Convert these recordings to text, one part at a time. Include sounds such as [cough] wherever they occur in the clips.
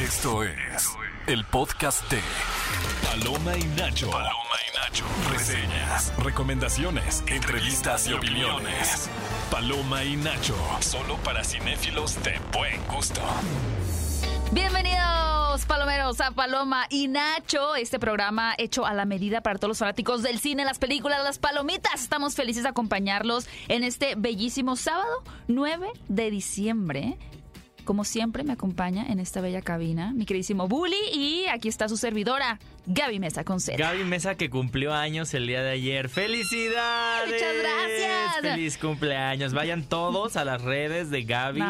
Esto es el podcast de Paloma y Nacho. Paloma y Nacho. Reseñas, recomendaciones, entrevistas y opiniones. Paloma y Nacho. Solo para cinéfilos de buen gusto. Bienvenidos, palomeros, a Paloma y Nacho, este programa hecho a la medida para todos los fanáticos del cine, las películas, las palomitas. Estamos felices de acompañarlos en este bellísimo sábado 9 de diciembre. Como siempre, me acompaña en esta bella cabina mi queridísimo Bully y aquí está su servidora, Gaby Mesa con Z. Gaby Mesa que cumplió años el día de ayer. ¡Felicidades! Muchas gracias. ¡Feliz cumpleaños! Vayan todos a las redes de Gaby.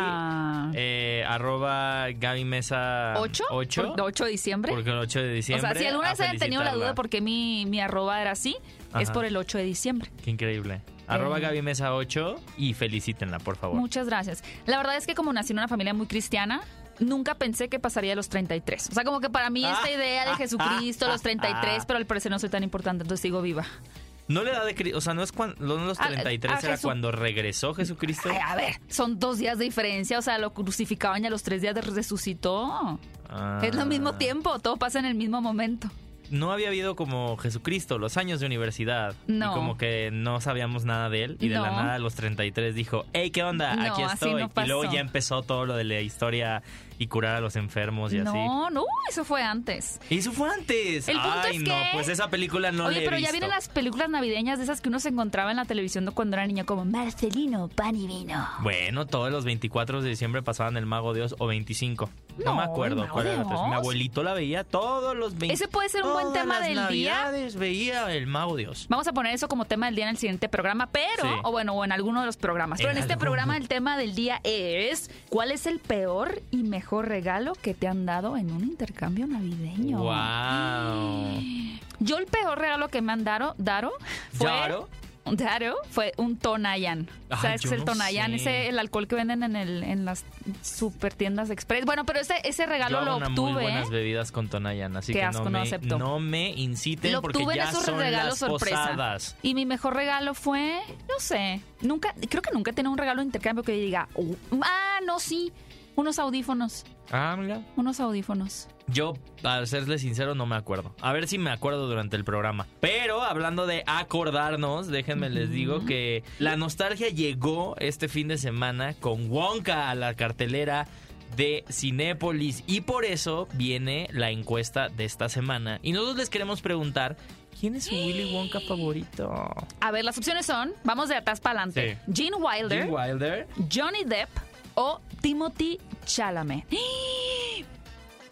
Eh, arroba Gaby Mesa ¿Ocho? 8. ¿Por- ¿8 de diciembre? Porque el 8 de o diciembre. sea, si alguna vez hayan tenido la duda felicitarla. por qué mi, mi arroba era así, es por el 8 de diciembre. Qué increíble. Arroba. Gaby Mesa 8 y felicítenla, por favor. Muchas gracias. La verdad es que como nací en una familia muy cristiana, nunca pensé que pasaría a los 33. O sea, como que para mí esta Ah. idea de Jesucristo, los 33, pero al parecer no soy tan importante, entonces sigo viva. No le da de O sea, no es cuando. No los A- 33 a era Jesu- cuando regresó Jesucristo. Ay, a ver, son dos días de diferencia, o sea, lo crucificaban y a los tres días resucitó. Ah. Es lo mismo tiempo, todo pasa en el mismo momento. No había habido como Jesucristo, los años de universidad. No. Y como que no sabíamos nada de él. Y de la nada a los 33 dijo, hey, ¿qué onda? No, Aquí estoy. y luego ya empezó todo lo de la historia y curar a los enfermos y así. No, no, eso fue antes. Eso fue antes. El punto Ay, es no, que- pues esa película no Oye, la he pero ya vienen las películas navideñas de esas que uno se encontraba en la televisión cuando era niño, como Marcelino, pan y vino. Bueno, todos los 24 de diciembre pasaban el Mago Dios o 25. No, No, me ¿el acuerdo cuál era la. Mi abuelito la veía todos los 20. Ese puede ser un buen tema del día. navidades veía el Mago Dios. Vamos a poner eso como tema del día en el siguiente programa, pero, Sí. o bueno, o en alguno de los programas. Pero En en este programa [laughs] el tema del día es ¿cuál es el peor y mejor regalo que te han dado en un intercambio navideño? Wow. Yo el peor regalo que me han dado, daro, fue... ¿Daro? Daro fue un Tonayan. Ay, ¿Sabes qué es el no Tonayan? sé. Ese el alcohol que venden en el en las super tiendas express. Bueno, pero ese ese regalo Yo hago lo obtuve. muy buenas bebidas con Tonayan, así Qué que asco, no, no me, acepto. no me inciten Lo porque obtuve en ya esos son regalos las sorpresa. posadas. Y mi mejor regalo fue, no sé, nunca, creo que nunca he tenido un regalo de intercambio que yo diga, "Oh, ah, no, sí, unos audífonos, Ah, mira. unos audífonos. Yo, para serles sincero, no me acuerdo. A ver si me acuerdo durante el programa. Pero hablando de acordarnos, déjenme les digo que la nostalgia llegó este fin de semana con Wonka a la cartelera de Cinépolis y por eso viene la encuesta de esta semana. Y nosotros les queremos preguntar, ¿quién es su Willy Wonka favorito? A ver, las opciones son, vamos de atrás para adelante, Gene Wilder, Gene Wilder. Johnny Depp o Timothy Chalamet.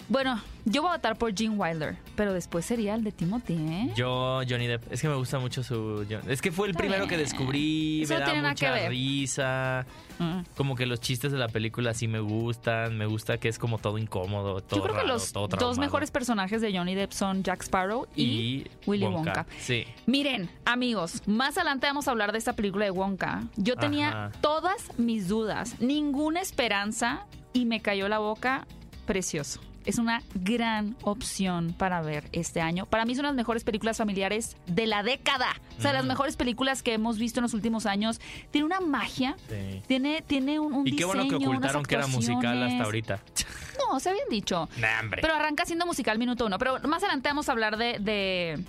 Bueno, yo voy a votar por Gene Wilder, pero después sería el de Timothy, ¿eh? Yo, Johnny Depp. Es que me gusta mucho su... Es que fue el Está primero bien. que descubrí. Eso me no da tiene nada que mucha risa. Mm. Como que los chistes de la película sí me gustan. Me gusta que es como todo incómodo, todo Yo creo que los todo dos mejores personajes de Johnny Depp son Jack Sparrow y, y, Willy Wonka. Sí. Miren, amigos, más adelante vamos a hablar de esta película de Wonka. Yo tenía Ajá. todas mis dudas, ninguna esperanza y me cayó la boca precioso. Es una gran opción para ver este año. Para mí son las mejores películas familiares de la década. O sea, las Mm. mejores películas que hemos visto en los últimos años. Tiene una magia, sí. tiene, tiene un, un Y qué bueno que ocultaron que era musical hasta ahorita. [laughs] No, se habían dicho. Nah, hombre. Pero arranca siendo musical minuto uno. Pero más adelante vamos a hablar de, de,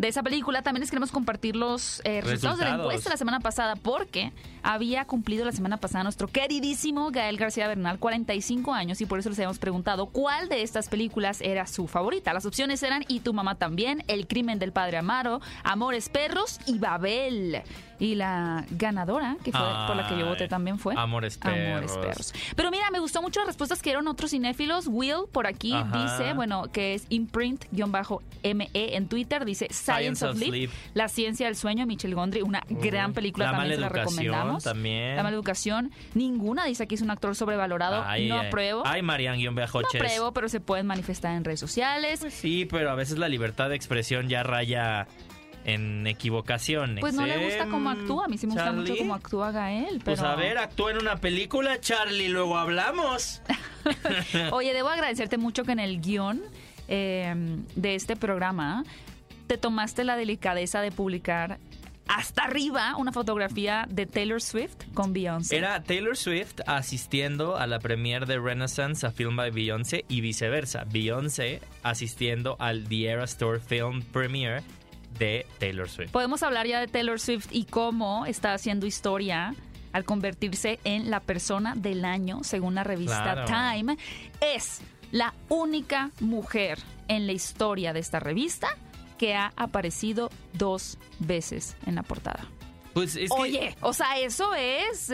de esa película. También les queremos compartir los eh, resultados, de la Resultados. encuesta la semana pasada porque había cumplido la semana pasada nuestro queridísimo Gael García Bernal 45 años y por eso les habíamos preguntado cuál de estas películas era su favorita. Las opciones eran Y tu mamá también, El crimen del padre Amaro, Amores perros y Babel. Y la ganadora, que fue por la que yo voté también fue Amores Amores perros. perros. Pero mira, me gustó mucho las respuestas que dieron otros cinéfilos. Will, por aquí, Ajá. dice, bueno, que es imprint-me en Twitter, dice Science, of, Sleep, La ciencia del sueño, Michel Gondry, una gran película, La también se la recomendamos. también. La maleducación, ninguna dice que es un actor sobrevalorado, Ay, no ay. apruebo. Ay, Marian guion no apruebo, pero se pueden manifestar en redes sociales. Pues sí, pero a veces la libertad de expresión ya raya en equivocaciones. Pues no le gusta cómo actúa, a mí sí me gusta mucho cómo actúa Gael. Pero... Pues a ver, actúa en una película, Charlie, luego hablamos. [laughs] Oye, debo agradecerte mucho que en el guion eh, de este programa te tomaste la delicadeza de publicar hasta arriba una fotografía de Taylor Swift con Beyoncé. Era Taylor Swift asistiendo a la premiere de Renaissance a Film by Beyoncé y viceversa. Beyoncé asistiendo al The Era Store Film Premiere de Taylor Swift. Podemos hablar ya de Taylor Swift y cómo está haciendo historia al convertirse en la persona del año, según la revista Claro. Time. Es la única mujer en la historia de esta revista que ha aparecido dos veces en la portada. Pues es que Oye, o sea, eso es...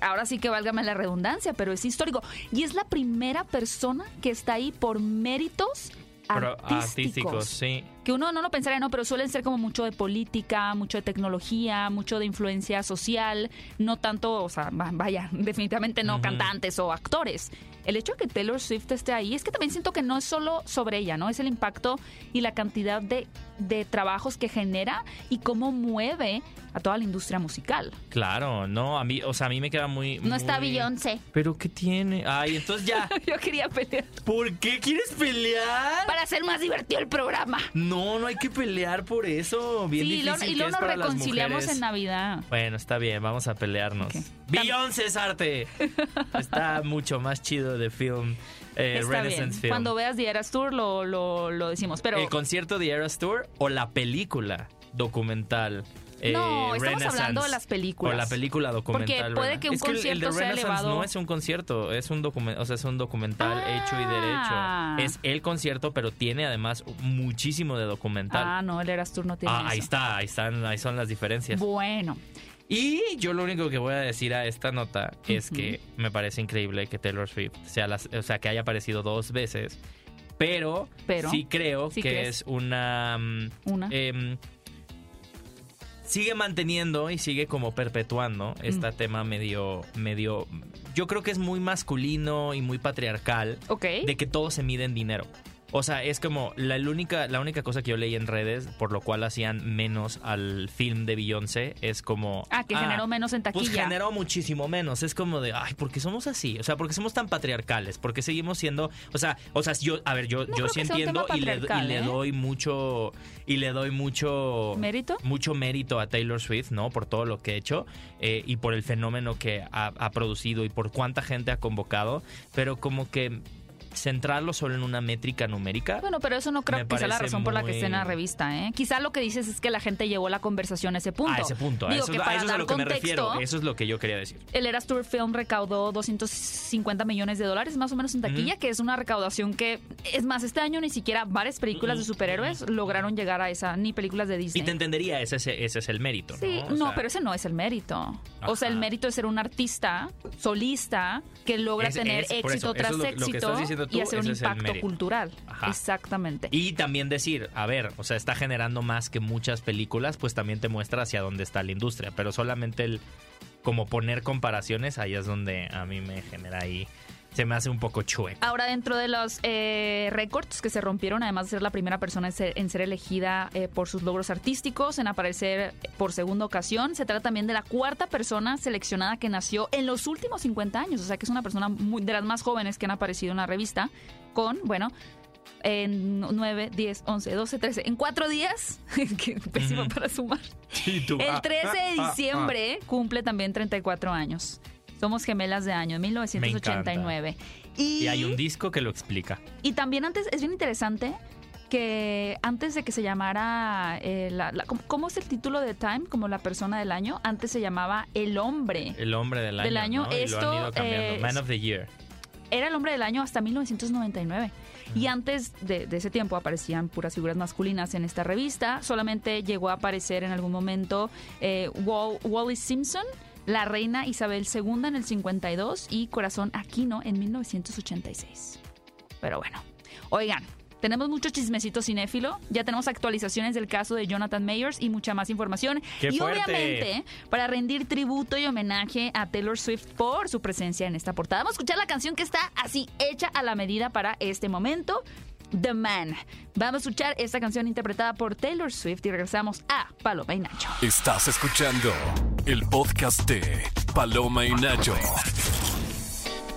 ahora sí que válgame la redundancia, pero es histórico. Y es la primera persona que está ahí por méritos artísticos. artísticos, sí. Que uno no lo pensaría, no, pero suelen ser como mucho de política, mucho de tecnología, mucho de influencia social, no tanto, o sea, va- vaya, [laughs] definitivamente no cantantes o actores. El hecho de que Taylor Swift esté ahí es que también siento que no es solo sobre ella, ¿no? Es el impacto y la cantidad de, de trabajos que genera y cómo mueve a toda la industria musical. Claro, no, a mí, o sea, a mí me queda muy... No está muy- Beyoncé. ¿Pero qué tiene? Ay, entonces ya. [laughs] Yo quería pelear. ¿Por qué quieres pelear? Para hacer más divertido el programa. No, no hay que pelear por eso. Bien sí, y luego, difícil y que luego nos reconciliamos en Navidad. Bueno, está bien, vamos a pelearnos. Ok. Beyoncé es arte. [laughs] Está mucho más chido de film. eh, Está bien. Renaissance Film. Cuando veas The Eras Tour lo, lo, lo decimos. Pero ¿El concierto de Eras Tour o la película documental? eh, No, estamos hablando de las películas. O la película documental. puede Rena- que un es que el- el, concierto de sea elevado. no es un concierto, es un documental, o sea, es un documental Ah. hecho y derecho. Es el concierto, pero tiene además muchísimo de documental. Ah, no, el Eras Tour no tiene Ah, ahí eso. está, ahí están, ahí son las diferencias. Bueno, Y yo lo único que voy a decir a esta nota es que me parece increíble que Taylor Swift sea, las, o sea, que haya aparecido dos veces, pero, Pero, sí creo ¿sí que crees? es una... mm, una. em, sigue manteniendo y sigue como perpetuando este tema medio, medio... Yo creo que es muy masculino y muy patriarcal ok. de que todo se mide en dinero. O sea, es como la, única, la única cosa que yo leí en redes por lo cual hacían menos al film de Beyoncé es como... ah, que generó menos en taquilla. Pues generó muchísimo menos. Es como de, ay, ¿por qué somos así? O sea, ¿por qué somos tan patriarcales? ¿Por qué seguimos siendo, o sea, o sea, yo, a ver, yo, No yo sí entiendo y le, y patriarcal, le ¿eh? doy mucho, y le doy mucho ¿Mérito? mucho mérito a Taylor Swift, ¿no? Por todo lo que ha hecho eh, y por el fenómeno que ha, ha producido y por cuánta gente ha convocado, pero como que centrarlo solo en una métrica numérica. Bueno, pero eso no creo que sea la razón por la que esté en la revista, ¿eh? Quizá lo que dices es que la gente llevó la conversación a ese punto. A ese punto, a Digo eso, que a para eso es a lo que me refiero. Eso es lo que yo quería decir. El Eras Tour Film recaudó 250 millones de dólares más o menos en taquilla, que es una recaudación que, es más, este año ni siquiera varias películas de superhéroes lograron llegar a esa, ni películas de Y Disney. te entendería, ese, es el mérito, Sí, ¿no? O no, sea, pero ese no es el mérito. O sea, el mérito es ser un artista solista que logra Es- tener es- éxito eso, eso tras es lo- lo que éxito estás diciendo tú, y hacer un ese impacto cultural. Ajá. Exactamente. Y también decir, a ver, o sea, está generando más que muchas películas, pues también te muestra hacia dónde está la industria, pero solamente el como poner comparaciones, ahí es donde a mí me genera ahí, se me hace un poco chueco. Ahora, dentro de los eh, récords que se rompieron, además de ser la primera persona en ser, en ser elegida eh, por sus logros artísticos, en aparecer por segunda ocasión, se trata también de la cuarta persona seleccionada que nació en los últimos 50 años, o sea que es una persona muy- de las más jóvenes que han aparecido en la revista, con, bueno, en 9, 10, 11, 12, 13, en cuatro días, [laughs] que pésimo para sumar. El ah, 13 de ah, ah, diciembre cumple también 34 años. Somos gemelas de año, 1989. Y hay un disco que lo explica. Y también antes, es bien interesante que antes de que se llamara, eh, la- la- ¿cómo, es el título de Time? Como la persona del año, antes se llamaba El Hombre. El hombre del año. Del año, ¿no? Y lo esto han ido cambiando. Man of the Year. Era el hombre del año hasta 1999. Y antes de, de ese tiempo aparecían puras figuras masculinas en esta revista. Solamente llegó a aparecer en algún momento eh, Wall- Wally Simpson, la reina Isabel II en el 52 y Corazón Aquino en 1986. Pero bueno, oigan. Tenemos mucho chismecito cinéfilo, ya tenemos actualizaciones del caso de Jonathan Mayers y mucha más información. ¡Qué y fuerte! obviamente, para rendir tributo y homenaje a Taylor Swift por su presencia en esta portada. Vamos a escuchar la canción que está así hecha a la medida para este momento. The Man. Vamos a escuchar esta canción interpretada por Taylor Swift y regresamos a Paloma y Nacho. Estás escuchando el podcast de Paloma y Nacho.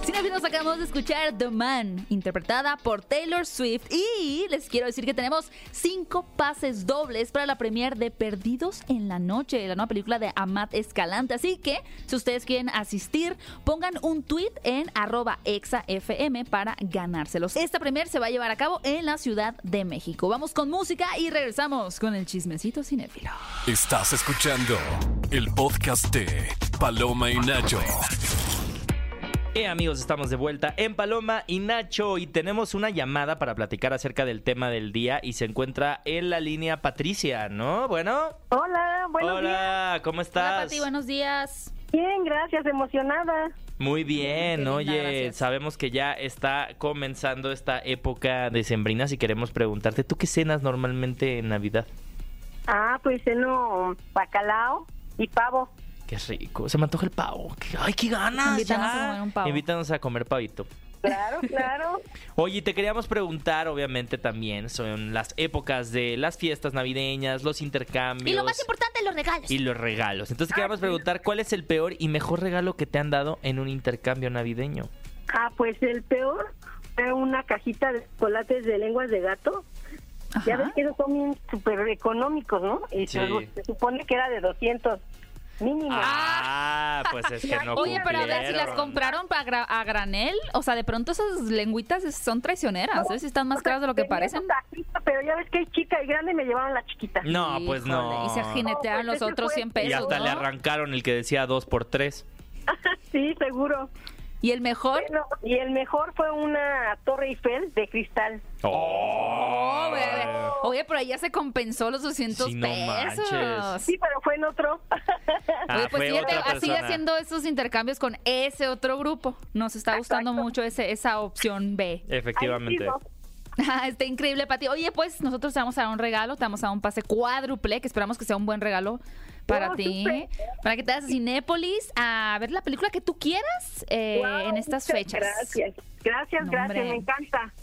Si Cinefilos acabamos de escuchar The Man, interpretada por Taylor Swift. Y les quiero decir que tenemos cinco pases dobles para la premier de Perdidos en la Noche, la nueva película de Amat Escalante. Así que, si ustedes quieren asistir, pongan un tweet en arroba exafm para ganárselos. Esta premier se va a llevar a cabo en la Ciudad de México. Vamos con música y regresamos con el chismecito cinéfilo. Estás escuchando el podcast de Paloma y Nacho. Eh, amigos, estamos de vuelta en Paloma y Nacho y tenemos una llamada para platicar acerca del tema del día y se encuentra en la línea Patricia, ¿no? Bueno. Hola, buenos días. Hola, ¿cómo estás? Hola, Pati, buenos días. Bien, gracias, emocionada. Muy bien, oye, gracias. sabemos que ya está comenzando esta época de sembrinas y queremos preguntarte, ¿tú qué cenas normalmente en Navidad? Ah, pues ceno bacalao y pavo. Qué rico, se me antoja el pavo. ¡Ay, qué ganas! Invítanos ya! a comer un pavo. Invítanos a comer pavito. Claro, claro. [laughs] Oye, te queríamos preguntar, obviamente también, son las épocas de las fiestas navideñas, los intercambios. Y lo más importante, los regalos. y los regalos. Entonces te queríamos preguntar cuál es el peor y mejor regalo que te han dado en un intercambio navideño. Ah, pues el peor fue una cajita de chocolates de lenguas de gato. Ya ves que esos son bien súper económicos, ¿no? Y Sí. se supone que era de 200 mínimo. Ah, pues es que no Oye, pero a ver, si las compraron pa gra- a granel, o sea, de pronto esas lengüitas son traicioneras, ¿eh? Si están más O sea, caras de lo que parecen. pero ya ves que hay chica y grande, me llevaron la chiquita. No, pues no. Y se jinetearon No, los pues ese otros fue- 100 pesos, Y hasta ¿no? le arrancaron el que decía dos por tres. [laughs] sí, seguro. ¿Y el mejor? Bueno, y el mejor fue una Torre Eiffel de cristal. Oh, bebé. Oye, pero ahí ya se compensó los 200 Sí, no pesos. manches. Sí, pero fue en otro. Ah, Oye, pues sigue persona. haciendo esos intercambios con ese otro grupo. Nos está gustando Exacto. mucho ese, esa opción B. Efectivamente. [laughs] Está increíble, Pati. Oye, pues nosotros te vamos a dar un regalo, te vamos a dar un pase cuádruple, que esperamos que sea un buen regalo para ti. Para que te vayas a Cinépolis a ver la película que tú quieras eh, Wow, en estas fechas. Gracias, gracias, No, gracias, me encanta.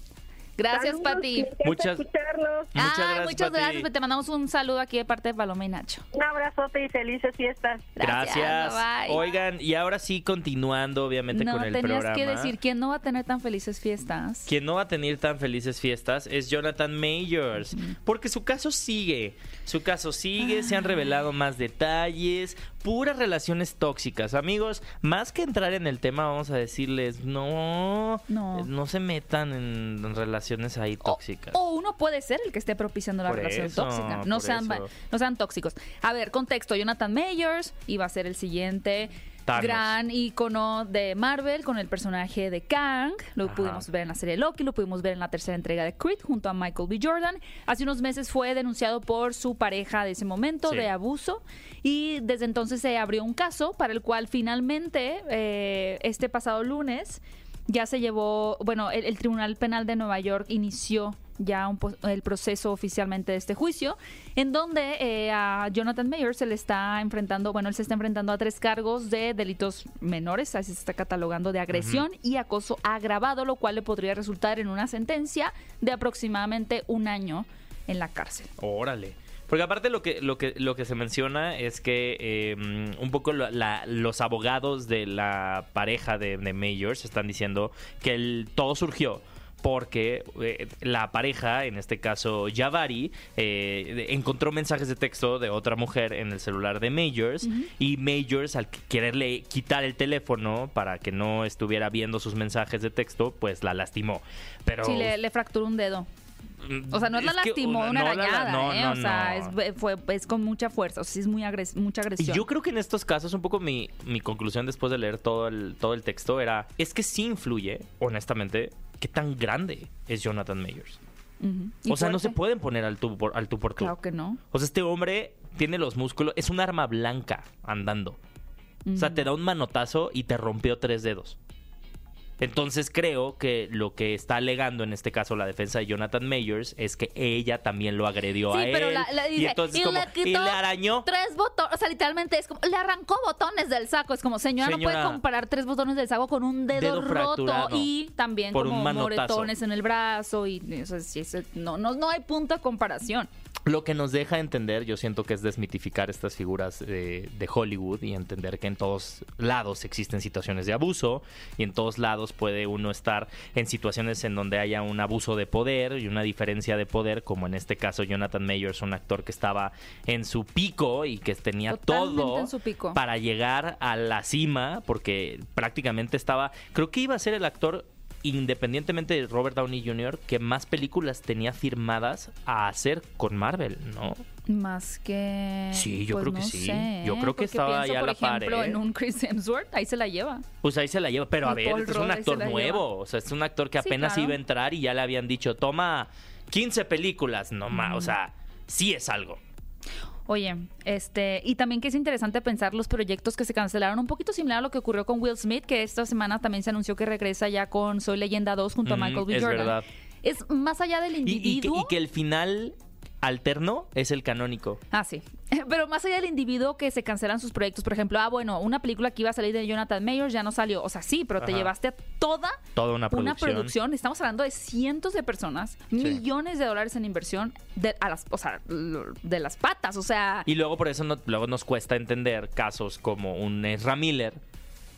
Gracias, Saludos, Pati. Muchas- escucharlos. Muchas Ay, gracias, muchas Pati. gracias. Te mandamos un saludo aquí de parte de Paloma y Nacho. Un abrazote y felices fiestas. Gracias. bye. Oigan, y ahora sí, continuando, obviamente, no, con el tenías programa. que decir quién no va a tener tan felices fiestas. Quien no va a tener tan felices fiestas es Jonathan Majors, porque su caso sigue, su caso sigue, se han revelado más detalles, puras relaciones tóxicas. Amigos, más que entrar en el tema, vamos a decirles, no, No. no se metan en relaciones ahí O- tóxicas. O, uno puede ser el que esté propiciando la Por relación eso, tóxica. No sean, no sean tóxicos. A ver, contexto. Jonathan Majors iba a ser el siguiente Thanos. gran icono de Marvel con el personaje de Kang. Lo Ajá. pudimos ver en la serie Loki, lo pudimos ver en la tercera entrega de Creed junto a Michael B. Jordan. Hace unos meses fue denunciado por su pareja de ese momento Sí. de abuso y desde entonces se abrió un caso para el cual finalmente eh, este pasado lunes ya se llevó, bueno, el, el Tribunal Penal de Nueva York inició ya un el proceso oficialmente de este juicio, en donde eh, a Jonathan Mayer se le está enfrentando, bueno, él se está enfrentando a tres cargos de delitos menores, así se está catalogando de agresión y acoso agravado, lo cual le podría resultar en una sentencia de aproximadamente un año en la cárcel. Órale. Porque aparte lo que, lo que, lo que se menciona es que eh, un poco la- la- los abogados de la pareja de, de Mayors están diciendo que el- todo surgió porque eh, la pareja, en este caso Javari, eh, encontró mensajes de texto de otra mujer en el celular de Majors y Majors al quererle quitar el teléfono para que no estuviera viendo sus mensajes de texto, pues la lastimó. Pero Sí, le, le fracturó un dedo. O sea, no es la lastimó, una no la- arañada, no, ¿eh? no, o sea, es, fue, es con mucha fuerza, o sea, sí es muy agres- mucha agresión. yo creo que en estos casos, un poco mi, mi conclusión después de leer todo el, todo el texto era, es que sí influye, honestamente, qué tan grande es Jonathan. Y O sea, no se pueden poner al tú por, al tú por tú. Claro que no. O sea, este hombre tiene los músculos, es un arma blanca andando. O sea, te da un manotazo y te rompió tres dedos. Entonces creo que lo que está alegando en este caso la defensa de Jonathan Mayors es que ella también lo agredió Sí, a él. pero la, la dice, y entonces como, le quitó y le arañó. tres botones, o sea, literalmente es como, le arrancó botones del saco, es como, señora, no puede comparar tres botones del saco con un dedo, dedo roto y también por como moretones en el brazo y o sea, no, no, no hay punto de comparación. Lo que nos deja entender, yo siento que es desmitificar estas figuras de, de, Hollywood y entender que en todos lados existen situaciones de abuso y en todos lados puede uno estar en situaciones en donde haya un abuso de poder y una diferencia de poder, como en este caso Jonathan Mayers, un actor que estaba en su pico y que tenía Totalmente todo en su pico. para llegar a la cima, porque prácticamente estaba, creo que iba a ser el actor independientemente de Robert Downey Jr., que más películas tenía firmadas a hacer con Marvel, ¿no? Más que. Sí, yo pues creo que sí. sé, Yo creo que estaba pienso, ahí a por la par, ejemplo, ¿eh? en un Chris Hemsworth, ahí se la lleva. Pues ahí se la lleva, pero a ver, Paul es un actor nuevo, o sea, es un actor que Sí, apenas claro. iba a entrar y ya le habían dicho, toma 15 películas, no más, Mm. o sea, sí es algo. Oye, este, y también que es interesante pensar los proyectos que se cancelaron, un poquito similar a lo que ocurrió con Will Smith, que esta semana también se anunció que regresa ya con Soy Leyenda 2 junto Mm, a Michael B. es Jordan. verdad. Es más allá del Y, y que, individuo. y que el final alterno es el canónico. Ah, sí. [laughs] Pero más allá del individuo que se cancelan sus proyectos, por ejemplo, ah, bueno, una película que iba a salir de Jonathan Mayers ya no salió. O sea, sí, pero te Ajá. llevaste a toda Toda una una producción. producción. Estamos hablando de cientos de personas, millones de dólares en inversión de, a las, o sea, de las patas. O sea, Y luego por eso no- luego nos cuesta entender casos como un Ezra Miller,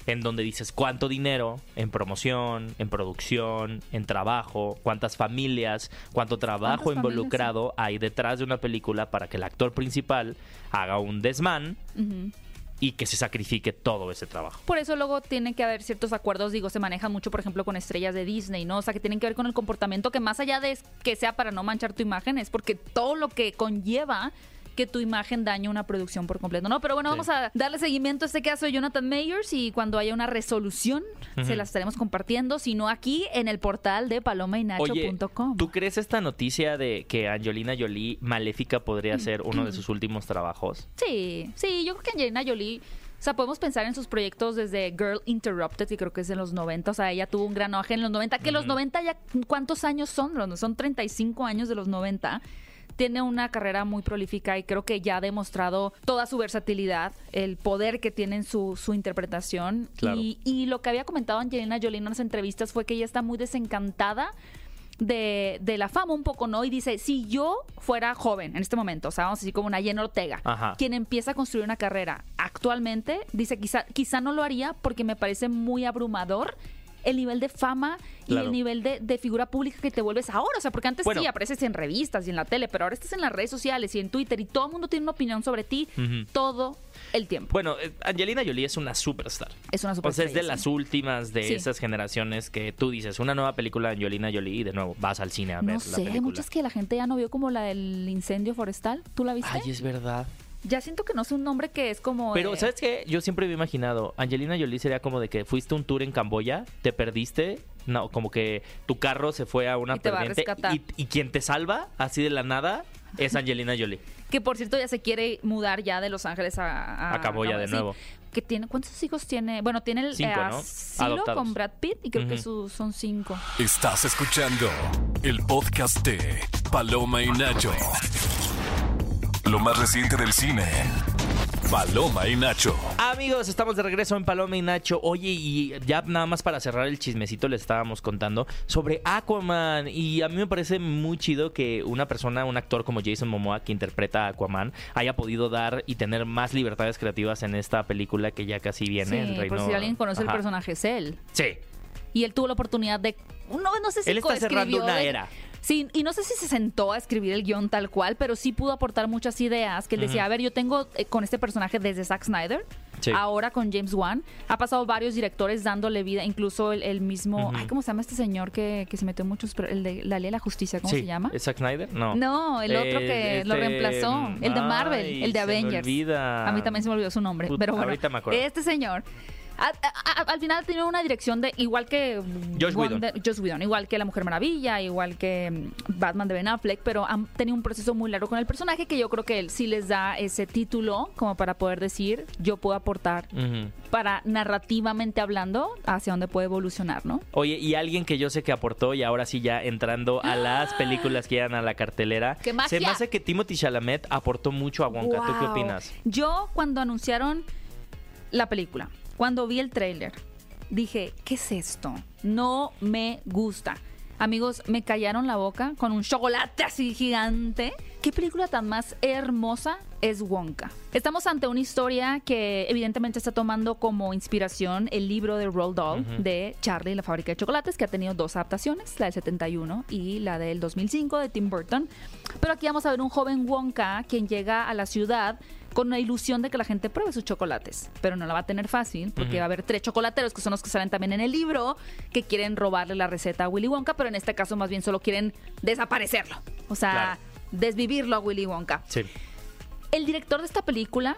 en donde dices cuánto dinero en promoción, en producción, en trabajo, cuántas familias, cuánto trabajo ¿Cuántas familias, involucrado hay detrás de una película para que el actor principal haga un desmán y que se sacrifique todo ese trabajo. Por eso luego tiene que haber ciertos acuerdos, digo, se manejan mucho, por ejemplo, con estrellas de Disney, ¿no? O sea, que tienen que ver con el comportamiento que más allá de que sea para no manchar tu imagen, es porque todo lo que conlleva que tu imagen dañe una producción por completo, ¿no? Pero bueno, Sí. vamos a darle seguimiento a este caso de Jonathan Mayers y cuando haya una resolución se Ujú. la estaremos compartiendo, sino aquí en el portal de palomainacho.com. ¿tú crees esta noticia de que Angelina Jolie, Maléfica, podría ser uno de sus últimos trabajos? Sí, sí, yo creo que Angelina Jolie, o sea, podemos pensar en sus proyectos desde Girl Interrupted, que creo que es en los 90, o sea, ella tuvo un gran auge en los 90, que los 90 ya, ¿cuántos años son? Son 35 años de los 90. Tiene una carrera muy prolífica y creo que ya ha demostrado toda su versatilidad, el poder que tiene en su, su interpretación. Claro. Y, y lo que había comentado Angelina Jolie en unas entrevistas fue que ella está muy desencantada de, de la fama un poco, ¿no? Y dice, si yo fuera joven en este momento, o sea, vamos a decir como una Jenna Ortega, Ajá. quien empieza a construir una carrera actualmente, dice, quizá, quizá no lo haría porque me parece muy abrumador el nivel de fama y Claro. el nivel de, de figura pública que te vuelves ahora. O sea, porque antes Bueno. sí apareces en revistas y en la tele, pero ahora estás en las redes sociales y en Twitter y todo el mundo tiene una opinión sobre ti todo el tiempo. Bueno, eh, Angelina Jolie es una superstar. Es una O sea, es de las últimas de Sí. esas generaciones que tú dices, una nueva película de Angelina Jolie y de nuevo vas al cine a No la sé, hay película. muchas que la gente ya no vio como la del incendio forestal. ¿Tú la viste? Ay, es verdad. Ya siento que no es un nombre que es como... Pero, eh, ¿sabes qué? Yo siempre había imaginado, Angelina Jolie sería como de que fuiste a un tour en Camboya, te perdiste, no, como que tu carro se fue a una Y te va a y, y quien te salva, así de la nada, es Angelina Jolie. [laughs] Que por cierto ya se quiere mudar ya de Los Ángeles a... A Camboya de sí. nuevo. Que tiene, ¿Cuántos hijos tiene? Bueno, tiene el Cinco, eh, ¿no? asilo Adoptados. con Brad Pitt y creo que su- son cinco. Estás escuchando el podcast de Paloma y Nacho. Lo más reciente del cine. Paloma y Nacho. Amigos, estamos de regreso en Paloma y Nacho. Oye, y ya nada más para cerrar el chismecito les estábamos contando sobre Aquaman. Y a mí me parece muy chido que una persona, un actor como Jason Momoa, que interpreta a Aquaman, haya podido dar y tener más libertades creativas en esta película que ya casi viene. el sí, reino... por si alguien conoce Ajá. el personaje es él. Sí. Y él tuvo la oportunidad de... No, no sé si Él está cerrando una de- era. Sí, y no sé si se sentó a escribir el guion tal cual, pero sí pudo aportar muchas ideas que él decía, a ver, yo tengo eh, con este personaje desde Zack Snyder, Sí. ahora con James Wan, ha pasado varios directores dándole vida, incluso el, el mismo, ay, ¿cómo se llama este señor que, que se metió en muchos, el de la ley de la justicia, ¿cómo Sí. se llama? ¿Es Zack Snyder? No. No, el otro que Eh, lo este, reemplazó, el de Marvel, ay, el de se me Avengers. olvida. A mí también se me olvidó su nombre, Put- pero bueno, ahorita me acuerdo. este señor a- a- a- al final tiene una dirección de igual que Whedon. Wonder- Whedon, igual que La Mujer Maravilla, igual que mm, Batman de Ben Affleck, pero han tenido un proceso muy largo con el personaje que yo creo que él sí les da ese título como para poder decir yo puedo aportar para narrativamente hablando hacia dónde puede evolucionar, ¿no? Oye, y alguien que yo sé que aportó y ahora sí ya entrando a las películas que llegan a la cartelera, ¡Qué magia! se me hace que Timothy Chalamet aportó mucho a Wonka. ¿Tú qué opinas? Yo cuando anunciaron la película, cuando vi el tráiler, dije, ¿qué es esto? No me gusta. Amigos, me callaron la boca con un chocolate así gigante. ¿Qué película tan más hermosa es Wonka? Estamos ante una historia que evidentemente está tomando como inspiración el libro de Roald Dahl de Charlie y la fábrica de chocolates, que ha tenido dos adaptaciones, la del 71 y la del 2005 de Tim Burton. Pero aquí vamos a ver un joven Wonka quien llega a la ciudad con la ilusión de que la gente pruebe sus chocolates, pero no la va a tener fácil porque va a haber tres chocolateros que son los que salen también en el libro que quieren robarle la receta a Willy Wonka, pero en este caso más bien solo quieren desaparecerlo, o sea, desvivirlo a Willy Wonka. Sí. El director de esta película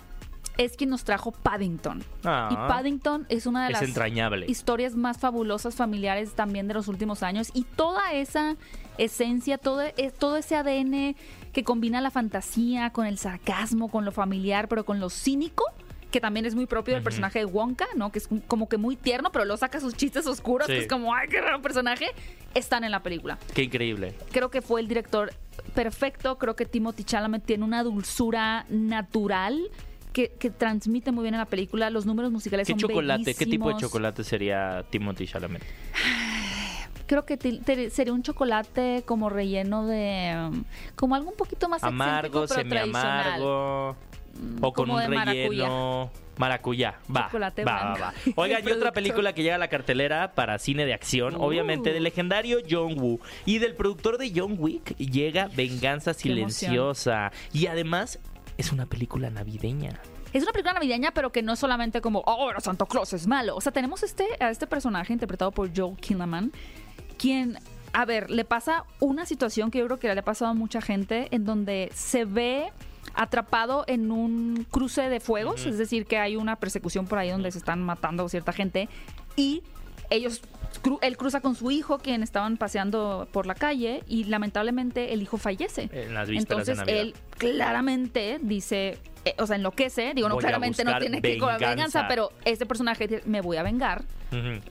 es quien nos trajo Paddington. Ah. Y Paddington es una de Es las entrañable. historias más fabulosas familiares también de los últimos años y toda esa esencia, todo, e- todo ese ADN que combina la fantasía con el sarcasmo, con lo familiar, pero con lo cínico, que también es muy propio del personaje de Wonka, ¿no? Que es como que muy tierno, pero luego saca sus chistes oscuros, Sí. que es como, ay, qué raro personaje, están en la película Qué increíble. creo que fue el director perfecto. Creo que Timothy Chalamet tiene una dulzura natural que, que transmite muy bien en la película. Los números musicales ¿Qué son chocolate? ¿Qué tipo de chocolate sería Timothy Chalamet? [sighs] Creo que te- te- sería un chocolate como relleno de... um, como algo un poquito más Amargo, pero tradicional. semi-amargo. O con un relleno. Maracuyá. Va. Chocolate va, va. Oigan, [laughs] y otra película que llega a la cartelera para cine de acción, obviamente del legendario John Woo y del productor de John Wick, llega Venganza. Silenciosa. Y además es una película navideña. Es una película navideña, pero que no es solamente como, oh, ahora Santo Claus es malo. O sea, tenemos este, a este personaje interpretado por Joel Kinnaman, quien, a ver, le pasa una situación que yo creo que le ha pasado a mucha gente, en donde se ve atrapado en un cruce de fuegos, es decir, que hay una persecución por ahí donde se están matando a cierta gente y ellos cru- él cruza con su hijo quien estaban paseando por la calle y lamentablemente el hijo fallece. En las de Entonces Navidad. él claramente dice, eh, o sea, enloquece, digo, no Voy claramente no tiene que ir con la venganza. pero este personaje dice, me voy a vengar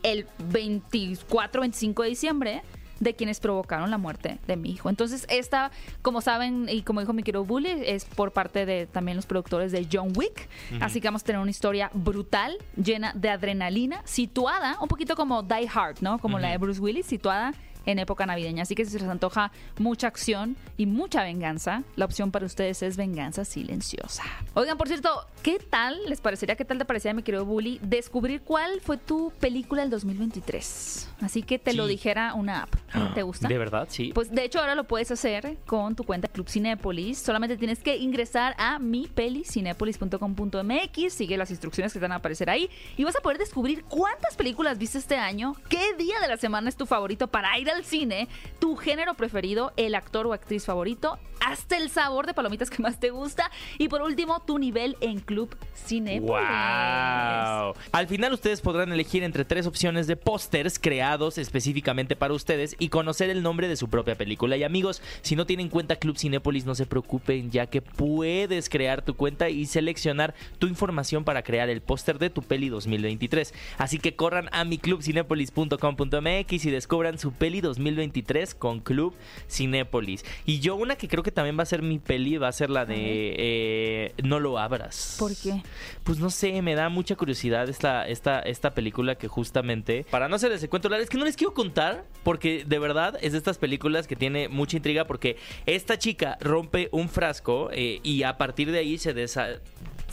el 24, 25 de diciembre de quienes provocaron la muerte de mi hijo. Entonces, esta, como saben, y como dijo mi querido Bully, es por parte de también los productores de John Wick. Así que vamos a tener una historia brutal, llena de adrenalina, situada un poquito como Die Hard, ¿no? Como la de Bruce Willis, situada en época navideña. Así que si se les antoja mucha acción y mucha venganza, la opción para ustedes es venganza silenciosa. Oigan, por cierto, ¿qué tal les parecería, qué tal te parecía, mi querido Bully, descubrir cuál fue tu película del 2023? Así que te lo dijera una app. ¿Te gusta? ¿De verdad? Sí. Pues de hecho ahora lo puedes hacer con tu cuenta Club Cinépolis. Solamente tienes que ingresar a mipelicinépolis.com.mx, sigue las instrucciones que te van a aparecer ahí y vas a poder descubrir cuántas películas viste este año, qué día de la semana es tu favorito para ir al cine, tu género preferido, el actor o actriz favorito, hasta el sabor de palomitas que más te gusta y por último tu nivel en Club Cinépolis. ¡Wow! Al final ustedes podrán elegir entre tres opciones de pósters creados específicamente para ustedes y conocer el nombre de su propia película. Y amigos, si no tienen cuenta Club Cinépolis, no se preocupen, ya que puedes crear tu cuenta y seleccionar tu información para crear el póster de tu peli 2023. Así que corran a miclubcinépolis.com.mx y descubran su peli 2023 con Club Cinépolis. Y yo una que creo que también va a ser mi peli va a ser la de eh, No lo abras. ¿Por qué? Pues no sé, me da mucha curiosidad esta, esta, esta película que justamente, para no hacerles el cuento largo, es que no les quiero contar, porque de verdad es de estas películas que tiene mucha intriga, porque esta chica rompe un frasco eh, y a partir de ahí se, desa-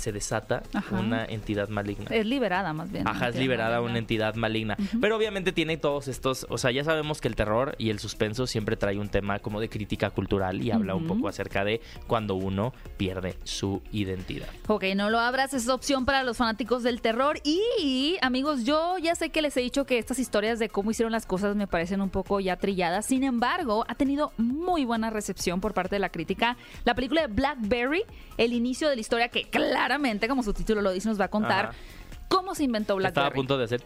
se desata Ajá. una entidad maligna. Es liberada más bien. Ajá, es liberada maligna. una entidad maligna. Pero obviamente tiene todos estos, o sea, ya sabemos que el terror y el suspenso siempre trae un tema como de crítica cultural y habla un poco acerca de cuando uno pierde su identidad. Ok, no lo abras, es opción para los fanáticos del terror. Y, amigos, yo ya sé que les he dicho que estas historias de cómo hicieron las cosas me parecen un poco ya trilladas. Sin embargo, ha tenido muy buena recepción por parte de la crítica. La película de Blackberry, el inicio de la historia que claramente, como su título lo dice, nos va a contar Ajá. cómo se inventó Estaba a Blackberry. punto de hacer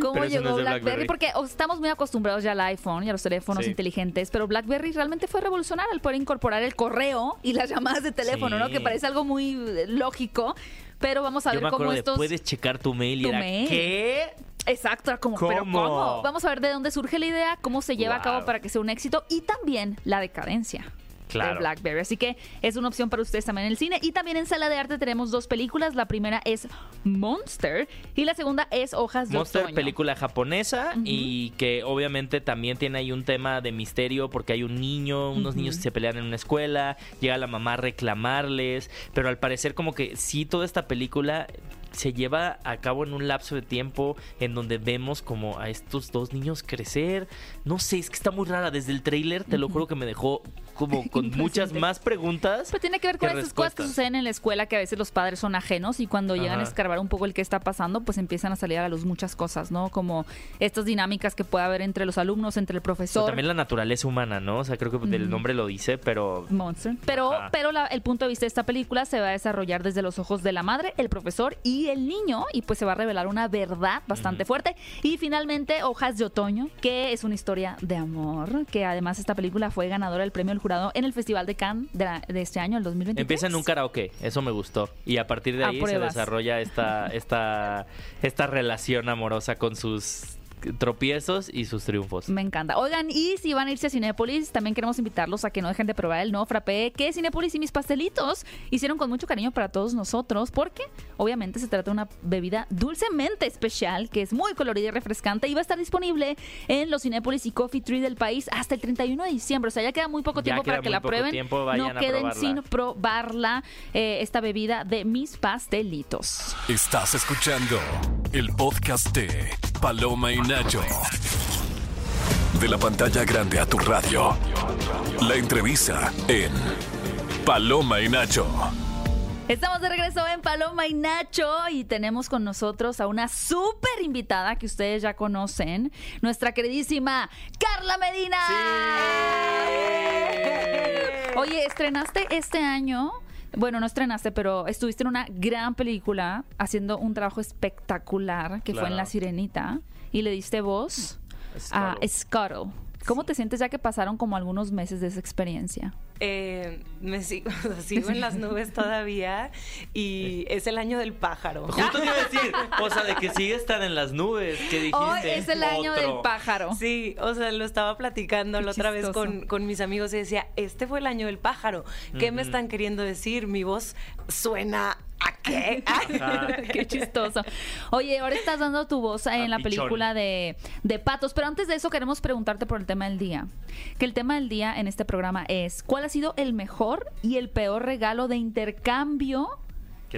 ¿Cómo llegó no es de Blackberry? Porque estamos muy acostumbrados ya al iPhone y a los teléfonos Sí. inteligentes, pero Blackberry realmente fue revolucionario al poder incorporar el correo y las llamadas de teléfono, Sí. ¿no? Que parece algo muy eh, lógico, pero vamos a Yo ver me cómo de estos... puedes checar tu mail y Tu era mail. ¿qué? Exacto, era como, pero ¿Cómo? ¿cómo? Vamos a ver de dónde surge la idea, cómo se lleva a cabo para que sea un éxito y también la decadencia. Claro. de Blackberry. Así que es una opción para ustedes también en el cine. Y también en sala de arte tenemos dos películas. La primera es Monster y la segunda es Hojas de Monster, Otoño. película japonesa y que obviamente también tiene ahí un tema de misterio porque hay un niño, unos niños que se pelean en una escuela, llega la mamá a reclamarles, pero al parecer como que sí toda esta película se lleva a cabo en un lapso de tiempo en donde vemos como a estos dos niños crecer. No sé, es que está muy rara. Desde el tráiler, te lo juro que me dejó como [laughs] con muchas más preguntas. Pues tiene que ver con ¿Qué esas cosas que suceden en la escuela que a veces los padres son ajenos y cuando llegan a escarbar un poco el que está pasando, pues empiezan a salir a la luz muchas cosas, ¿no? Como estas dinámicas que puede haber entre los alumnos, entre el Pero profesor. también la naturaleza humana, ¿no? O sea, creo que el nombre lo dice, pero Monster. Pero, Ajá. pero la- el punto de vista de esta película se va a desarrollar desde los ojos de la madre, el profesor y el niño, y pues se va a revelar una verdad bastante fuerte. Y finalmente, Hojas de Otoño, que es una historia de amor, que además esta película fue ganadora del premio del jurado en el Festival de Cannes de, la- de este año, el 2023. Empieza en un karaoke, eso me gustó. Y a partir de ahí se desarrolla esta, esta, esta relación amorosa con sus tropiezos y sus triunfos. Me encanta. Oigan, y si van a irse a Cinépolis, también queremos invitarlos a que no dejen de probar el nuevo frappé que Cinépolis y mis pastelitos hicieron con mucho cariño para todos nosotros, porque obviamente se trata de una bebida dulcemente especial que es muy colorida y refrescante y va a estar disponible en los Cinépolis y Coffee Tree del país hasta el 31 de diciembre. O sea, ya queda muy poco tiempo para que la prueben. tiempo, no queden probarla. sin probarla eh, esta bebida de mis pastelitos. Estás escuchando el podcast de Paloma y Nacho. De la pantalla grande a tu radio. La entrevista en Paloma y Nacho. Estamos de regreso en Paloma y Nacho y tenemos con nosotros a una súper invitada que ustedes ya conocen, nuestra queridísima Carla Medina. Oye, estrenaste este año, bueno, no estrenaste, pero estuviste en una gran película haciendo un trabajo espectacular que fue en. La Sirenita y le diste voz a Scuttle. Scuttle. ¿Cómo te sientes ya que pasaron como algunos meses de esa experiencia? Eh, me sigo, [laughs] o sea, sigo en las nubes [laughs] todavía y es el año del pájaro. Justo te iba a decir, o sea, de que [laughs] sigue estar en las nubes, que dijiste. Hoy es el año Otro. del pájaro. Sí, o sea, lo estaba platicando Qué la otra vez con, con mis amigos y decía, este fue el año del pájaro. ¿Qué me están queriendo decir? Mi voz suena a qué. [laughs] Qué chistoso. Oye, ahora estás dando tu voz en A la pichón. película de, de Patos, pero antes de eso queremos preguntarte por el tema del día. Que el tema del día en este programa es, ¿cuál ha sido el mejor y el peor regalo de intercambio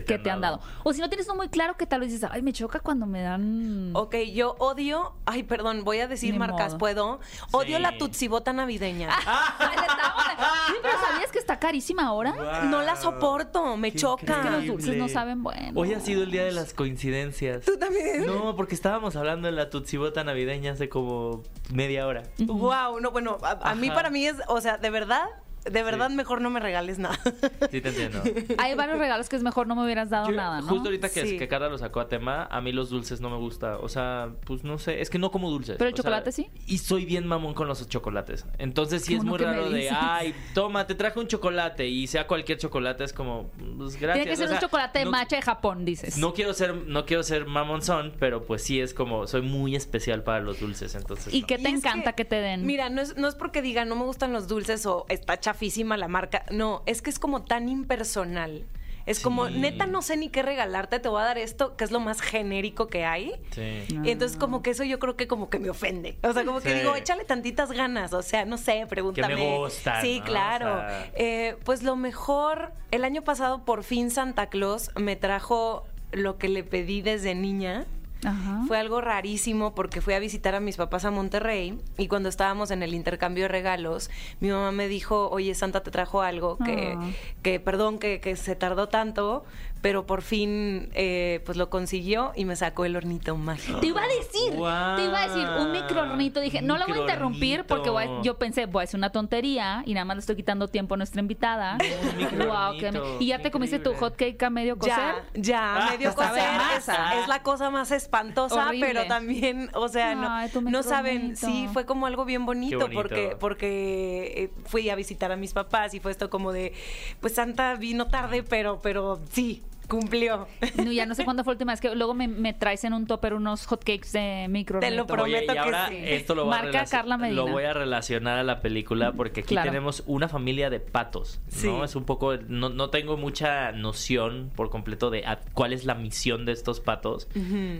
¿Qué que te han dado? O si no tienes uno muy claro, que tal vez dices, ay, me choca cuando me dan... Ok, yo odio, ay, perdón, voy a decir Ni marcas, modo. ¿puedo? Odio Sí. la tutsibota navideña. Sí, pero ¿sabías que está carísima ahora? No la soporto, me Qué choca. Es que los dulces no saben bueno. Hoy ha sido el día de las coincidencias. ¿Tú también? No, porque estábamos hablando de la tutsibota navideña hace como media hora. Wow, no, bueno, a, a mí para mí es, o sea, de verdad, de verdad mejor no me regales nada. [laughs] Sí, te entiendo. Hay varios regalos que es mejor no me hubieras dado Yo, nada, ¿no? Justo ahorita que, Sí. que Carla lo sacó a tema, a mí los dulces no me gusta. O sea, pues no sé, es que no como dulces. Pero el O sea, chocolate sí. Y soy bien mamón con los chocolates. Entonces sí es ¿Cómo muy raro de, ay, toma, te traje un chocolate y sea cualquier chocolate, es como, pues gracias. Tiene que ser O sea, un chocolate de no- matcha de Japón, dices. No quiero ser, no quiero ser mamonzón, pero pues sí es como, soy muy especial para los dulces, entonces. ¿Y no. qué te Y encanta que, te den? Mira, no es, no es porque diga no me gustan los dulces o está chafísima la marca. No, es que es como tan impersonal. Es como, Sí. neta, no sé ni qué regalarte, te voy a dar esto, que es lo más genérico que hay. Sí. Y entonces como que eso yo creo que como que me ofende. O sea, como que Sí. digo, échale tantitas ganas. O sea, no sé, pregúntame. gustan, Sí, ¿no? claro. O sea- Eh, pues lo mejor, el año pasado por fin Santa Claus me trajo lo que le pedí desde niña. Ajá. Fue algo rarísimo porque fui a visitar a mis papás a Monterrey y cuando estábamos en el intercambio de regalos, mi mamá me dijo, oye, Santa te trajo algo que, Ah. que perdón, que, que se tardó tanto, pero por fin eh, pues lo consiguió y me sacó el hornito mágico. Te iba a decir, Guau. te iba a decir un microornito. Dije, no lo voy a interrumpir porque voy a- yo pensé, voy a hacer una tontería y nada más le estoy quitando tiempo a nuestra invitada. Qué- y ya te comiste tu hot cake a medio cocer. Ya, ya, Ah, medio [laughs] a Es, la cosa más espantosa, Horrible. pero también, o sea, no, no saben, sí, fue como algo bien bonito, bonito. porque porque eh, fui a visitar a mis papás y fue esto como de, pues Santa vino tarde, pero pero sí. Cumplió. No, ya no sé cuándo fue la última vez que luego me, me traes en un topper unos hotcakes de micro. Te lo prometo. Oye, y que ahora sí. esto lo, voy a Marca relacion- Carla Medina. lo voy a relacionar a la película porque aquí Claro. tenemos una familia de patos, Sí. ¿no? Es un poco, no, no tengo mucha noción por completo de a- cuál es la misión de estos patos,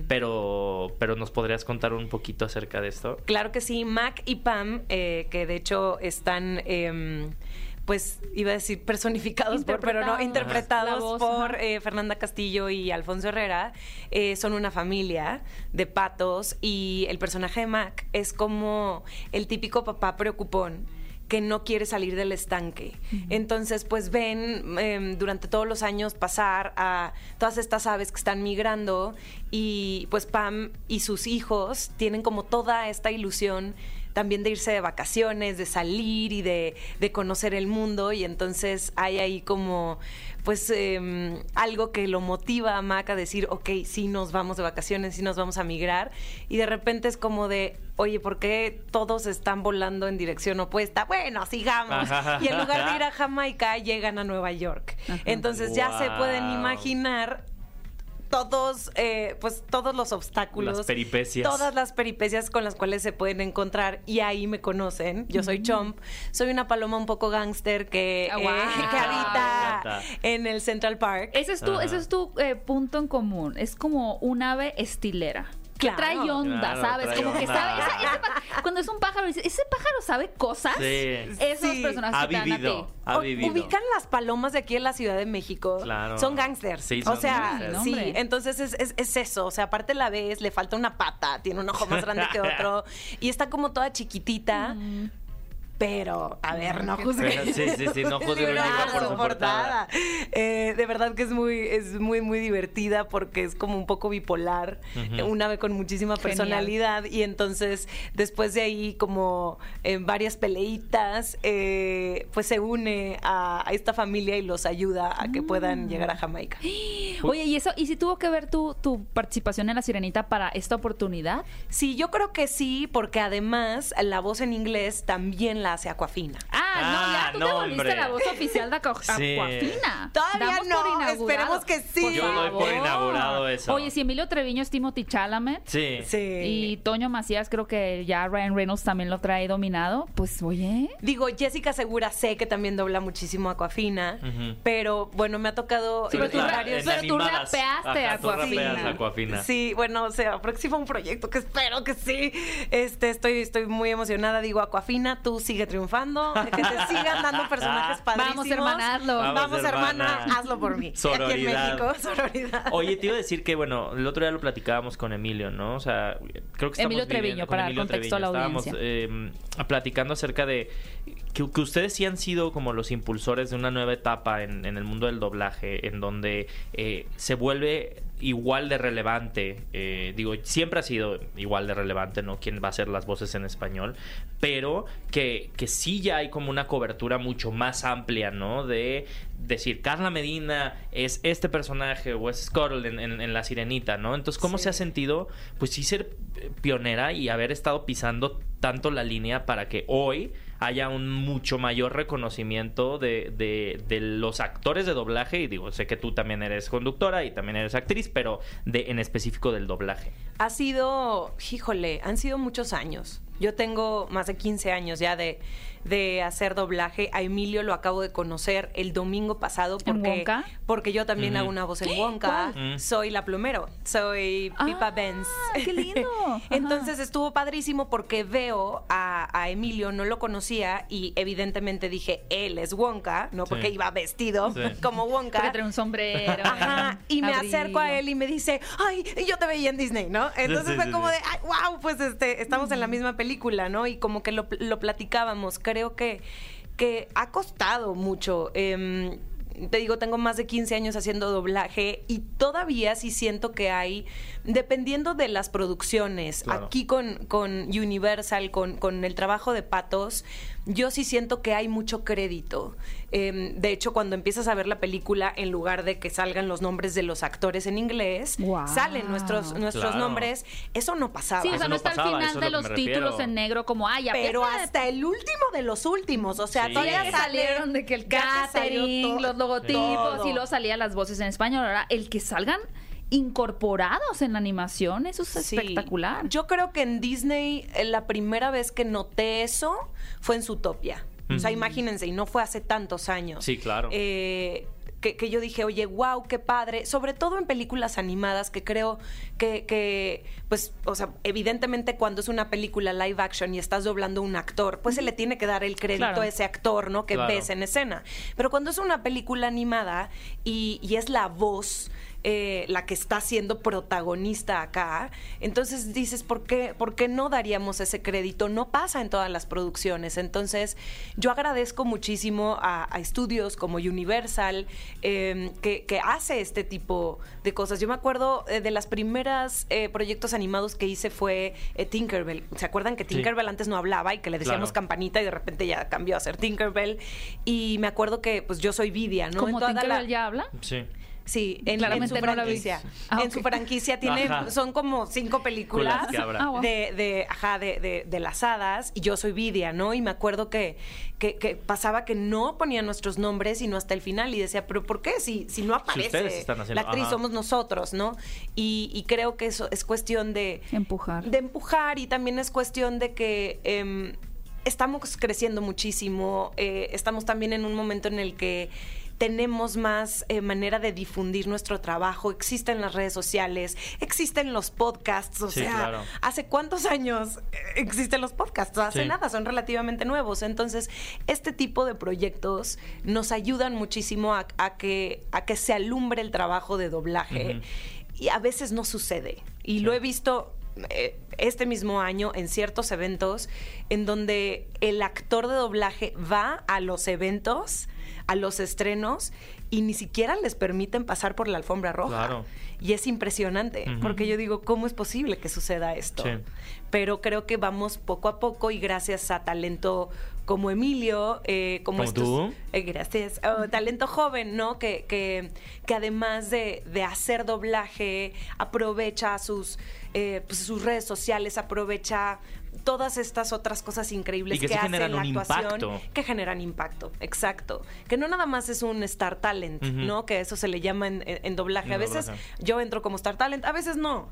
pero, pero nos podrías contar un poquito acerca de esto. Claro que sí, Mac y Pam, eh, que de hecho están, em, pues iba a decir personificados, por, pero no, Interpretados. voz, por eh, Fernanda Castillo y Alfonso Herrera, eh, son una familia de patos y el personaje de Mac es como el típico papá preocupón que no quiere salir del estanque. Entonces, pues ven em, durante todos los años pasar a todas estas aves que están migrando y pues Pam y sus hijos tienen como toda esta ilusión también de irse de vacaciones, de salir y de, de conocer el mundo y entonces hay ahí como pues em, algo que lo motiva a Mac a decir, ok, sí nos vamos de vacaciones, sí nos vamos a migrar y de repente es como de, oye, ¿por qué todos están volando en dirección opuesta? Bueno, sigamos. Y en lugar de ir a Jamaica, llegan a Nueva York. Entonces ya se pueden imaginar todos, eh, pues todos los obstáculos, Las peripecias. todas las peripecias con las cuales se pueden encontrar y ahí me conocen. Yo soy Chomp, soy una paloma un poco gángster que, Ah, eh, que Me habita en el Central Park. Ese es tu, ese es tu eh, punto en común. Es como un ave estilera. Que Claro. trae onda, Claro, ¿sabes? trae como que sabe. esa- ese pa- cuando es un pájaro, dices, ¿ese pájaro sabe cosas? Sí. Esos Sí. personajes Ha que te dan a ti. vivido, ha vivido. Ubican las palomas de aquí en la Ciudad de México. Claro. Son gángsters. Sí, o sea, sí. Entonces es, es- es eso. O sea, aparte la ves, le falta una pata, tiene un ojo más grande que [laughs] otro. Y está como toda chiquitita. Pero, a ver, no juzguen. Sí, sí, sí, no juzguen un libro por su portada. Eh, de verdad que es muy, es muy, muy divertida porque es como un poco bipolar, Ujú. un ave con muchísima Genial. personalidad y entonces después de ahí como en varias peleitas, eh, pues se une a, a esta familia y los ayuda a que Mm. puedan llegar a Jamaica. [gasps] Oye, ¿y eso? ¿Y si tuvo que ver tu, tu participación en La Sirenita para esta oportunidad? Sí, yo creo que sí, porque además la voz en inglés también la hace Aquafina. Ah, no, ya Ah, tú no, te volviste hombre. la voz oficial de Aqua- [laughs] Sí. Aquafina. Todavía Damos no, por inaugurado. esperemos que sí. Por Yo doy por favor. inaugurado eso. Oye, si Emilio Treviño es Timothy Chalamet. Sí. Sí. Y Toño Macías, creo que ya Ryan Reynolds también lo trae dominado. Pues, oye. Digo, Jessica Segura sé que también dobla muchísimo Aquafina, Ujú. pero bueno, me ha tocado Sí, pero tú en ra- varios... pero tú animadas. rapeaste Ajá, tú Aquafina. rapeas Aquafina. Sí, bueno, o sea, próximo un proyecto que espero que sí. Este, estoy, estoy muy emocionada. Digo, Aquafina, tú sigue triunfando, que te sigan dando [laughs] personajes padrísimos. Vamos a hermanarlo. Vamos, Vamos, hermana, hermana. hazlo por mí. Aquí en Sororidad. México, [laughs] sororidad. Oye, te iba a decir que, bueno, el otro día lo platicábamos con Emilio, ¿no? O sea, creo que estamos Emilio Treviño, para Emilio contexto a la Treviño. Estábamos eh, platicando acerca de que, que ustedes sí han sido como los impulsores de una nueva etapa en, en el mundo del doblaje, en donde eh, se vuelve igual de relevante, eh, digo, siempre ha sido igual de relevante, ¿no? Quién va a hacer las voces en español, pero que, que sí ya hay como una cobertura mucho más amplia, ¿no? De decir, Carla Medina es este personaje o es en, en- en La Sirenita, ¿no? Entonces, ¿cómo se ha sentido, pues sí ser eh, pionera y haber estado pisando tanto la línea para que hoy haya un mucho mayor reconocimiento de, de- de los actores de doblaje? Y digo, sé que tú también eres conductora y también eres actriz, pero de en específico del doblaje. Ha sido, híjole, han sido muchos años. Yo tengo más de 15 años ya de, de hacer doblaje. A Emilio lo acabo de conocer el domingo pasado ¿En porque, Wonka? porque yo también hago una voz en Wonka. ¿Cuál? Soy la plumero, soy Pipa Ah, Benz. qué lindo. [laughs] Ajá. Entonces estuvo padrísimo porque veo a, a Emilio, no lo conocía y evidentemente dije, él es Wonka, ¿no? Porque Sí. iba vestido Sí. [laughs] como Wonka. Porque trae un sombrero. [laughs] Ajá, y me abrigo. acerco a él y me dice, ay, yo te veía en Disney, ¿no? Entonces sí, fue sí, como sí. de, ay, wow, pues este, estamos en la misma película, ¿no? Y como que lo, lo platicábamos. Creo que, que ha costado mucho. em, te digo, tengo más de 15 años haciendo doblaje y todavía sí siento que hay, dependiendo de las producciones, Claro. aquí con, con Universal, con, con el trabajo de Patos, yo sí siento que hay mucho crédito. Em, de hecho, cuando empiezas a ver la película, en lugar de que salgan los nombres de los actores en inglés, salen nuestros, nuestros Claro. nombres. Eso no pasaba. Sí, o Eso sea, no no está al final de lo los títulos en negro como, ay, pero hasta el último de los últimos, o sea, Sí. todavía salieron de que el catering, los logotipos Todo. y luego salían las voces en español. Ahora, el que salgan incorporados en la animación, eso es Sí. espectacular. Yo creo que en Disney eh, la primera vez que noté eso fue en Zootopia. O sea, imagínense, y no fue hace tantos años. Sí, claro. Eh, que, que yo dije, oye, wow, qué padre. Sobre todo en películas animadas, que creo que, que, pues, o sea, evidentemente cuando es una película live action y estás doblando un actor, pues se le tiene que dar el crédito Claro. a ese actor, ¿no? Que Claro. ves en escena. Pero cuando es una película animada y, y es la voz eh, la que está siendo protagonista acá, entonces dices, ¿por qué, ¿por qué no daríamos ese crédito? No pasa en todas las producciones. Entonces, yo agradezco muchísimo a, a estudios como Universal, eh, que, que hace este tipo de cosas. Yo me acuerdo eh, de las primeras eh, proyectos animados que hice fue eh, Tinkerbell. ¿Se acuerdan que Sí. Tinkerbell antes no hablaba y que le decíamos Claro. campanita y de repente ya cambió a ser Tinkerbell? Y me acuerdo que pues yo soy Vidia, ¿no? Como la- Tinkerbell ya habla. Sí. Sí, en, su franquicia. Ah, En su franquicia tiene, Ajá. son como cinco películas. Ah, wow. de, de, ajá, de, de, de las hadas y yo soy Vidia, ¿no? Y me acuerdo que, que, que pasaba que no ponían nuestros nombres sino hasta el final y decía, pero ¿por qué? Si, si no aparece ustedes están haciendo- la actriz, ajá. somos nosotros, ¿no? Y, y creo que eso es cuestión de... Empujar. De empujar y también es cuestión de que... em, estamos creciendo muchísimo, eh, estamos también en un momento en el que tenemos más eh, manera de difundir nuestro trabajo, existen las redes sociales, existen los podcasts, o Sí, sea, claro. ¿hace cuántos años eh, existen los podcasts? Hace Sí. nada, son relativamente nuevos. Entonces, este tipo de proyectos nos ayudan muchísimo a, a que, a que se alumbre el trabajo de doblaje. Y a veces no sucede. Y Sí. lo he visto eh, este mismo año en ciertos eventos en donde el actor de doblaje va a los eventos, a los estrenos, y ni siquiera les permiten pasar por la alfombra roja. Claro. Y es impresionante, porque yo digo, ¿cómo es posible que suceda esto? Sí. Pero creo que vamos poco a poco y gracias a talento como Emilio, eh, como, ¿Como estos- tú? eh, gracias. Oh, talento joven, ¿no? Que, que, que además de, de hacer doblaje, aprovecha sus, eh, pues, sus redes sociales, aprovecha todas estas otras cosas increíbles Y que sí hace generan en la un actuación, impacto. que generan impacto, exacto. Que no nada más es un star talent. ¿no? Que eso se le llama en, doblaje. A veces doblaje. yo entro como star talent, a veces no.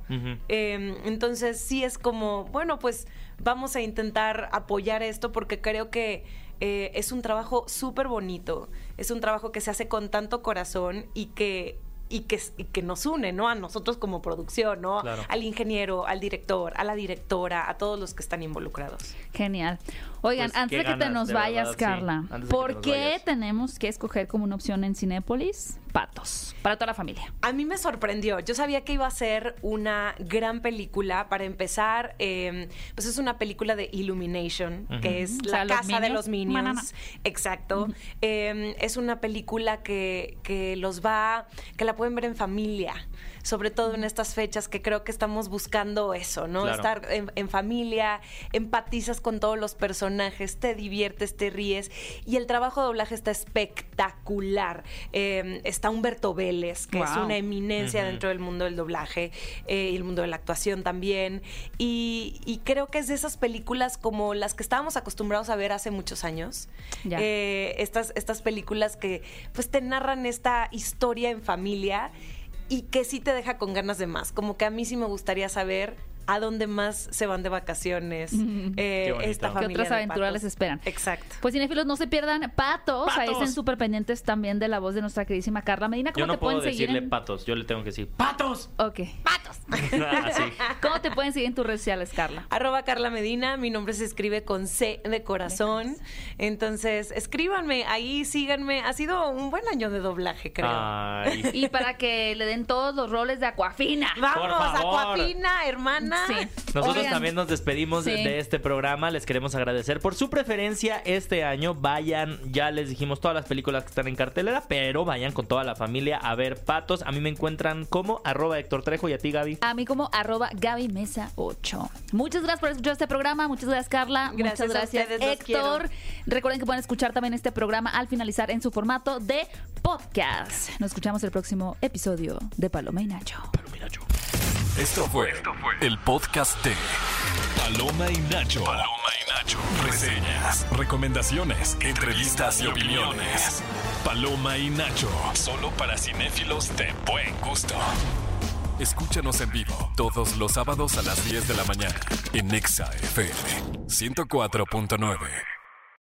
Eh, entonces sí es como, bueno, pues vamos a intentar apoyar esto porque creo que eh, es un trabajo súper bonito, es un trabajo que se hace con tanto corazón y que... Y que, y que nos une, ¿no? A nosotros como producción, ¿no? Claro. Al ingeniero, al director, a la directora, a todos los que están involucrados. Genial. Oigan, Pues, antes de que te nos vayas, verdad. Carla, ¿por qué vayas. tenemos que escoger como una opción en Cinépolis patos? Para toda la familia. A mí me sorprendió. Yo sabía que iba a ser una gran película. Para empezar, eh, pues es una película de Illumination, que es O la sea, casa de los Minions. Manana. Exacto. Eh, es una película que, que los va, que la pueden ver en familia. Sobre todo en estas fechas que creo que estamos buscando eso, ¿no? Claro. Estar en, en familia, empatizas con todos los personajes, te diviertes, te ríes. Y el trabajo de doblaje está espectacular. Eh, está Humberto Vélez, que es una eminencia dentro del mundo del doblaje eh, y el mundo de la actuación también. Y, y creo que es de esas películas como las que estábamos acostumbrados a ver hace muchos años. Ya. Eh, estas, estas películas que pues te narran esta historia en familia y que sí te deja con ganas de más. Como que a mí sí me gustaría saber a dónde más se van de vacaciones eh, Qué bonito. esta ¿Qué familia otras de aventuras patos. les esperan? Exacto. Pues cinéfilos, no se pierdan patos. Ahí estén súper pendientes también de la voz de nuestra queridísima Carla Medina. ¿Cómo Yo no te puedo pueden seguir? decirle en- patos, yo le tengo que decir ¡Patos! Ok. ¡Patos! [laughs] Así. ¿Cómo te pueden seguir en tus redes sociales, Carla? Arroba Carla Medina, mi nombre se escribe con C de corazón. Entonces, escríbanme, ahí síganme. Ha sido un buen año de doblaje, creo. Ay. Y para que le den todos los roles de Aquafina. Vamos. Aquafina, Sí. Nosotros Oigan, también nos despedimos de- Sí. de este programa. Les queremos agradecer por su preferencia este año. Vayan, ya les dijimos todas las películas que están en cartelera, pero vayan con toda la familia a ver Patos. A mí me encuentran como arroba Héctor Trejo y a ti, Gaby. A mí como arroba Gaby Mesa 8. Muchas gracias por escuchar este programa. Muchas gracias, Carla. Gracias Muchas gracias, ustedes, Héctor. Recuerden que pueden escuchar también este programa al finalizar en su formato de podcast. Nos escuchamos el próximo episodio de Paloma y Nacho. Esto fue el podcast de Paloma y Nacho. Paloma y Nacho. Reseñas, recomendaciones, entrevistas y opiniones. Paloma y Nacho, solo para cinéfilos de buen gusto. Escúchanos en vivo todos los sábados a las 10 de la mañana en Nexa FM 104.9.